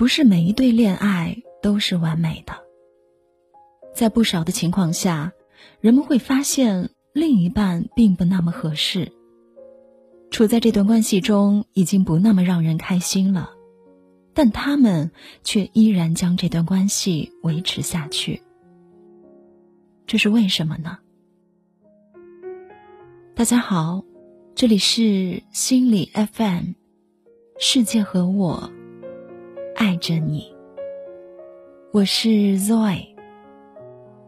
不是每一对恋爱都是完美的。在不少的情况下，人们会发现另一半并不那么合适，处在这段关系中已经不那么让人开心了，但他们却依然将这段关系维持下去。这是为什么呢？大家好，这里是心理 FM，世界和我爱着你，我是 Zoe。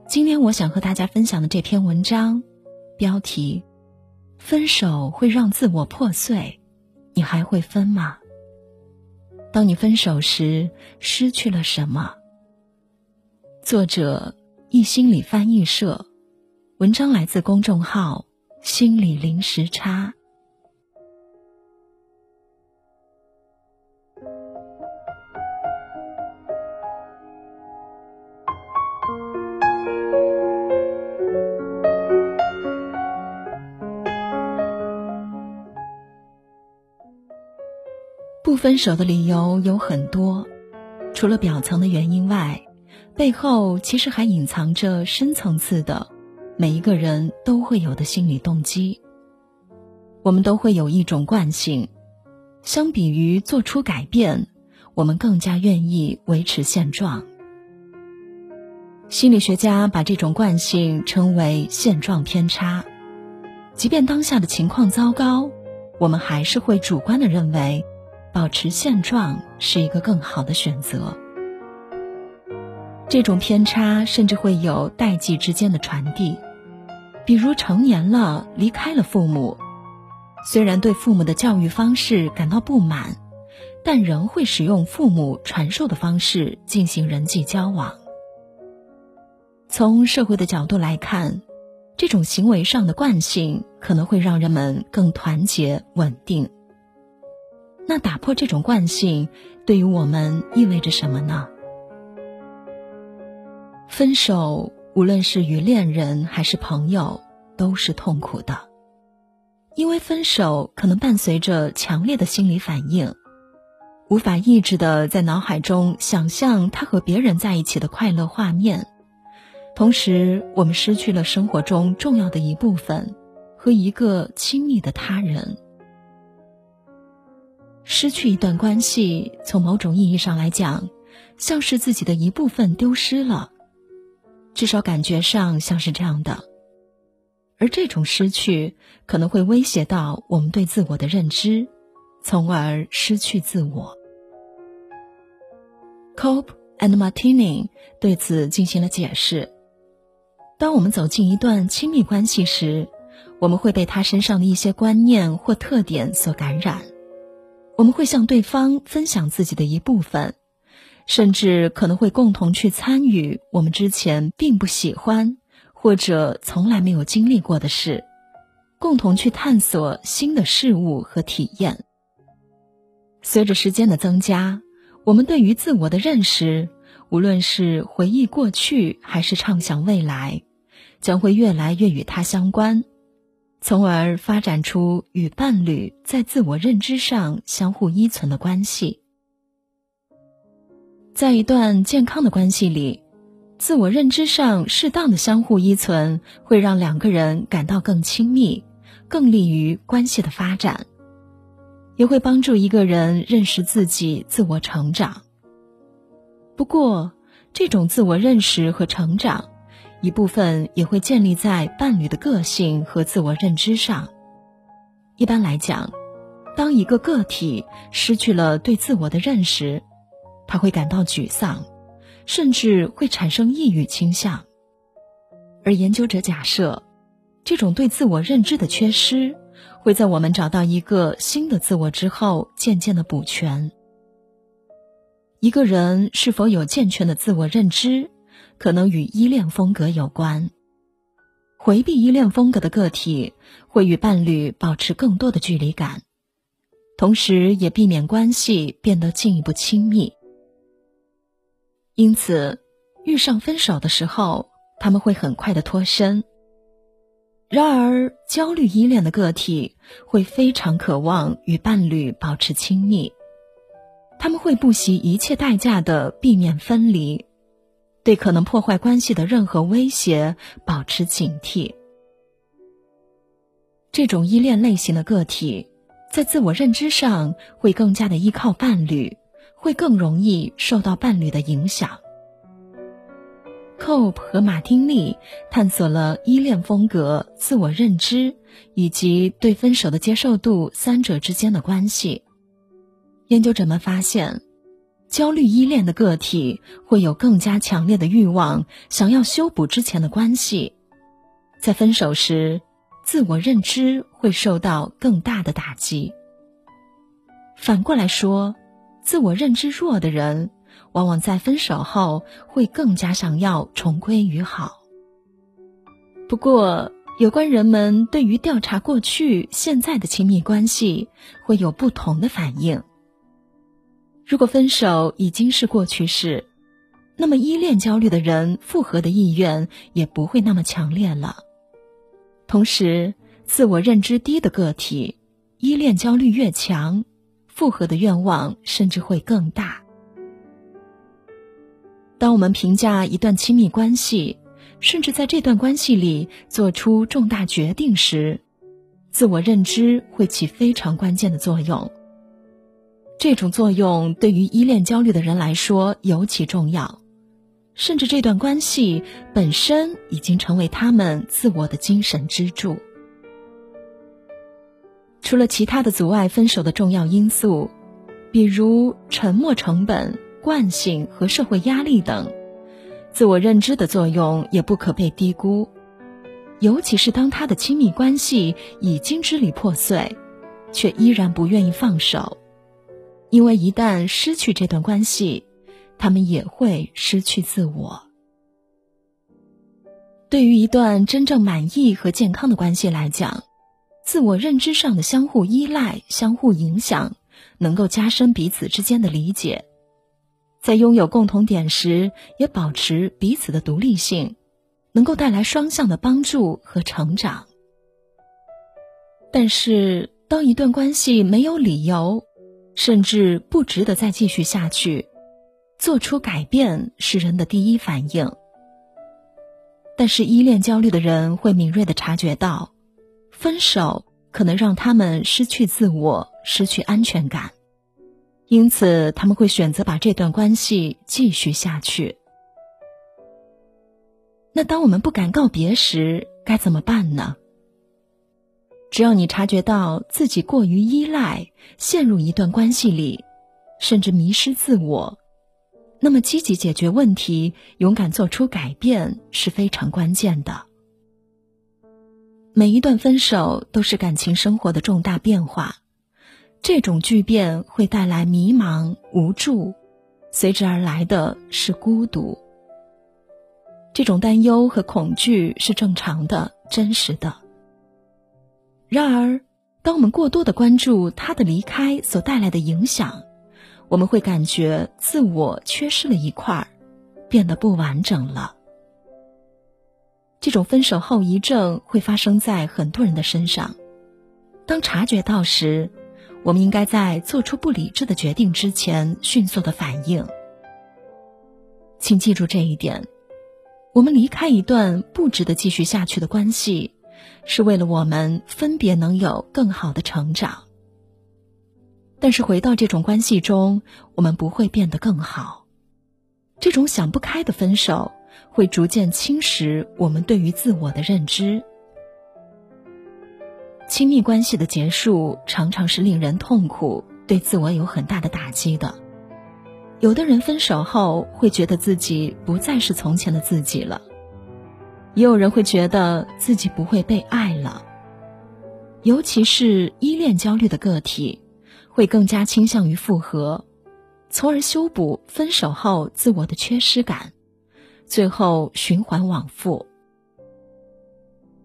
今天我想和大家分享的这篇文章，标题：分手会让自我破碎，你还会分吗？当你分手时，失去了什么？作者：一心理翻译社，文章来自公众号“心理零时差”。不分手的理由有很多，除了表层的原因外，背后其实还隐藏着深层次的，每一个人都会有的心理动机。我们都会有一种惯性，相比于做出改变，我们更加愿意维持现状。心理学家把这种惯性称为现状偏差，即便当下的情况糟糕，我们还是会主观的认为。保持现状是一个更好的选择。这种偏差甚至会有代际之间的传递，比如成年了离开了父母，虽然对父母的教育方式感到不满，但仍会使用父母传授的方式进行人际交往。从社会的角度来看，这种行为上的惯性可能会让人们更团结稳定。那打破这种惯性，对于我们意味着什么呢？分手，无论是与恋人还是朋友，都是痛苦的，因为分手可能伴随着强烈的心理反应，无法抑制的在脑海中想象他和别人在一起的快乐画面，同时我们失去了生活中重要的一部分和一个亲密的他人。失去一段关系，从某种意义上来讲，像是自己的一部分丢失了，至少感觉上像是这样的。而这种失去可能会威胁到我们对自我的认知，从而失去自我。Cope and Martini 对此进行了解释：当我们走进一段亲密关系时，我们会被他身上的一些观念或特点所感染。我们会向对方分享自己的一部分，甚至可能会共同去参与我们之前并不喜欢或者从来没有经历过的事，共同去探索新的事物和体验。随着时间的增加，我们对于自我的认识，无论是回忆过去还是畅想未来，将会越来越与它相关。从而发展出与伴侣在自我认知上相互依存的关系。在一段健康的关系里，自我认知上适当的相互依存，会让两个人感到更亲密，更利于关系的发展，也会帮助一个人认识自己、自我成长。不过，这种自我认识和成长。一部分也会建立在伴侣的个性和自我认知上。一般来讲，当一个个体失去了对自我的认识，他会感到沮丧，甚至会产生抑郁倾向。而研究者假设，这种对自我认知的缺失，会在我们找到一个新的自我之后，渐渐的补全。一个人是否有健全的自我认知？可能与依恋风格有关。回避依恋风格的个体会与伴侣保持更多的距离感，同时也避免关系变得进一步亲密。因此，遇上分手的时候，他们会很快的脱身。然而，焦虑依恋的个体会非常渴望与伴侣保持亲密。他们会不惜一切代价的避免分离，对可能破坏关系的任何威胁保持警惕。这种依恋类型的个体，在自我认知上会更加的依靠伴侣，会更容易受到伴侣的影响。Cope 和马丁利探索了依恋风格、自我认知以及对分手的接受度三者之间的关系。研究者们发现，焦虑依恋的个体会有更加强烈的欲望，想要修补之前的关系，在分手时，自我认知会受到更大的打击。反过来说，自我认知弱的人。往往在分手后会更加想要重归于好。不过，有关人们对于调查过去、现在的亲密关系会有不同的反应。如果分手已经是过去式，那么依恋焦虑的人复合的意愿也不会那么强烈了。同时，自我认知低的个体，依恋焦虑越强，复合的愿望甚至会更大。当我们评价一段亲密关系，甚至在这段关系里做出重大决定时，自我认知会起非常关键的作用。这种作用对于依恋焦虑的人来说尤其重要，甚至这段关系本身已经成为他们自我的精神支柱。除了其他的阻碍分手的重要因素，比如沉默成本。惯性和社会压力等，自我认知的作用也不可被低估。尤其是当他的亲密关系已经支离破碎，却依然不愿意放手，因为一旦失去这段关系，他们也会失去自我。对于一段真正满意和健康的关系来讲，自我认知上的相互依赖、相互影响，能够加深彼此之间的理解。在拥有共同点时，也保持彼此的独立性，能够带来双向的帮助和成长。但是，当一段关系没有理由，甚至不值得再继续下去，做出改变是人的第一反应。但是，依恋焦虑的人会敏锐的察觉到，分手可能让他们失去自我，失去安全感。因此，他们会选择把这段关系继续下去。那当我们不敢告别时，该怎么办呢？只要你察觉到自己过于依赖，陷入一段关系里，甚至迷失自我，那么积极解决问题、勇敢做出改变是非常关键的。每一段分手都是感情生活的重大变化。这种巨变会带来迷茫、无助，随之而来的是孤独。这种担忧和恐惧是正常的、真实的。然而，当我们过多的关注他的离开所带来的影响，我们会感觉自我缺失了一块儿，变得不完整了。这种分手后遗症会发生在很多人的身上。当察觉到时，我们应该在做出不理智的决定之前迅速的反应。请记住这一点：我们离开一段不值得继续下去的关系，是为了我们分别能有更好的成长。但是回到这种关系中，我们不会变得更好。这种想不开的分手，会逐渐侵蚀我们对于自我的认知。亲密关系的结束常常是令人痛苦，对自我有很大的打击的。有的人分手后会觉得自己不再是从前的自己了，也有人会觉得自己不会被爱了。尤其是依恋焦虑的个体，会更加倾向于复合，从而修补分手后自我的缺失感，最后循环往复。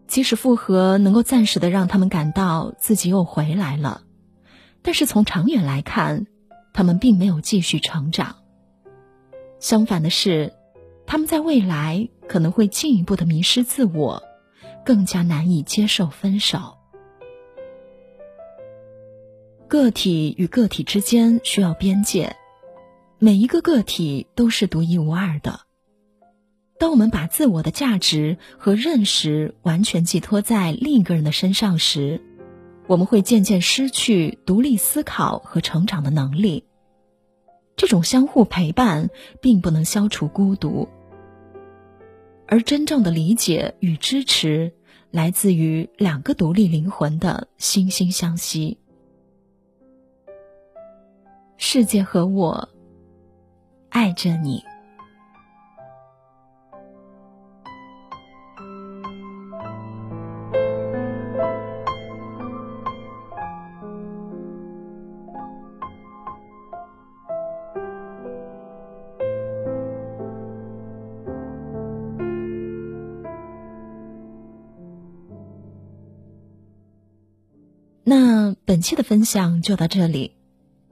即使复合能够暂时的让他们感到自己又回来了，但是从长远来看，他们并没有继续成长。相反的是，他们在未来可能会进一步的迷失自我，更加难以接受分手。个体与个体之间需要边界，每一个个体都是独一无二的。当我们把自我的价值和认识完全寄托在另一个人的身上时，我们会渐渐失去独立思考和成长的能力。这种相互陪伴并不能消除孤独，而真正的理解与支持来自于两个独立灵魂的惺惺相惜。世界和我爱着你。本期的分享就到这里。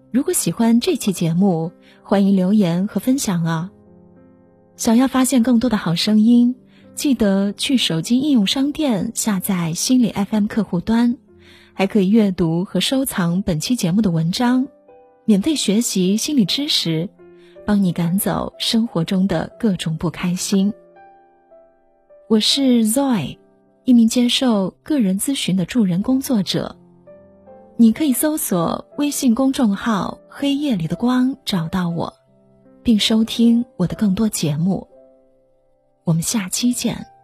如果喜欢这期节目，欢迎留言和分享啊！想要发现更多的好声音，记得去手机应用商店下载心理 FM 客户端，还可以阅读和收藏本期节目的文章，免费学习心理知识，帮你赶走生活中的各种不开心。我是 Zoe，一名接受个人咨询的助人工作者。你可以搜索微信公众号“黑夜里的光”找到我，并收听我的更多节目。我们下期见。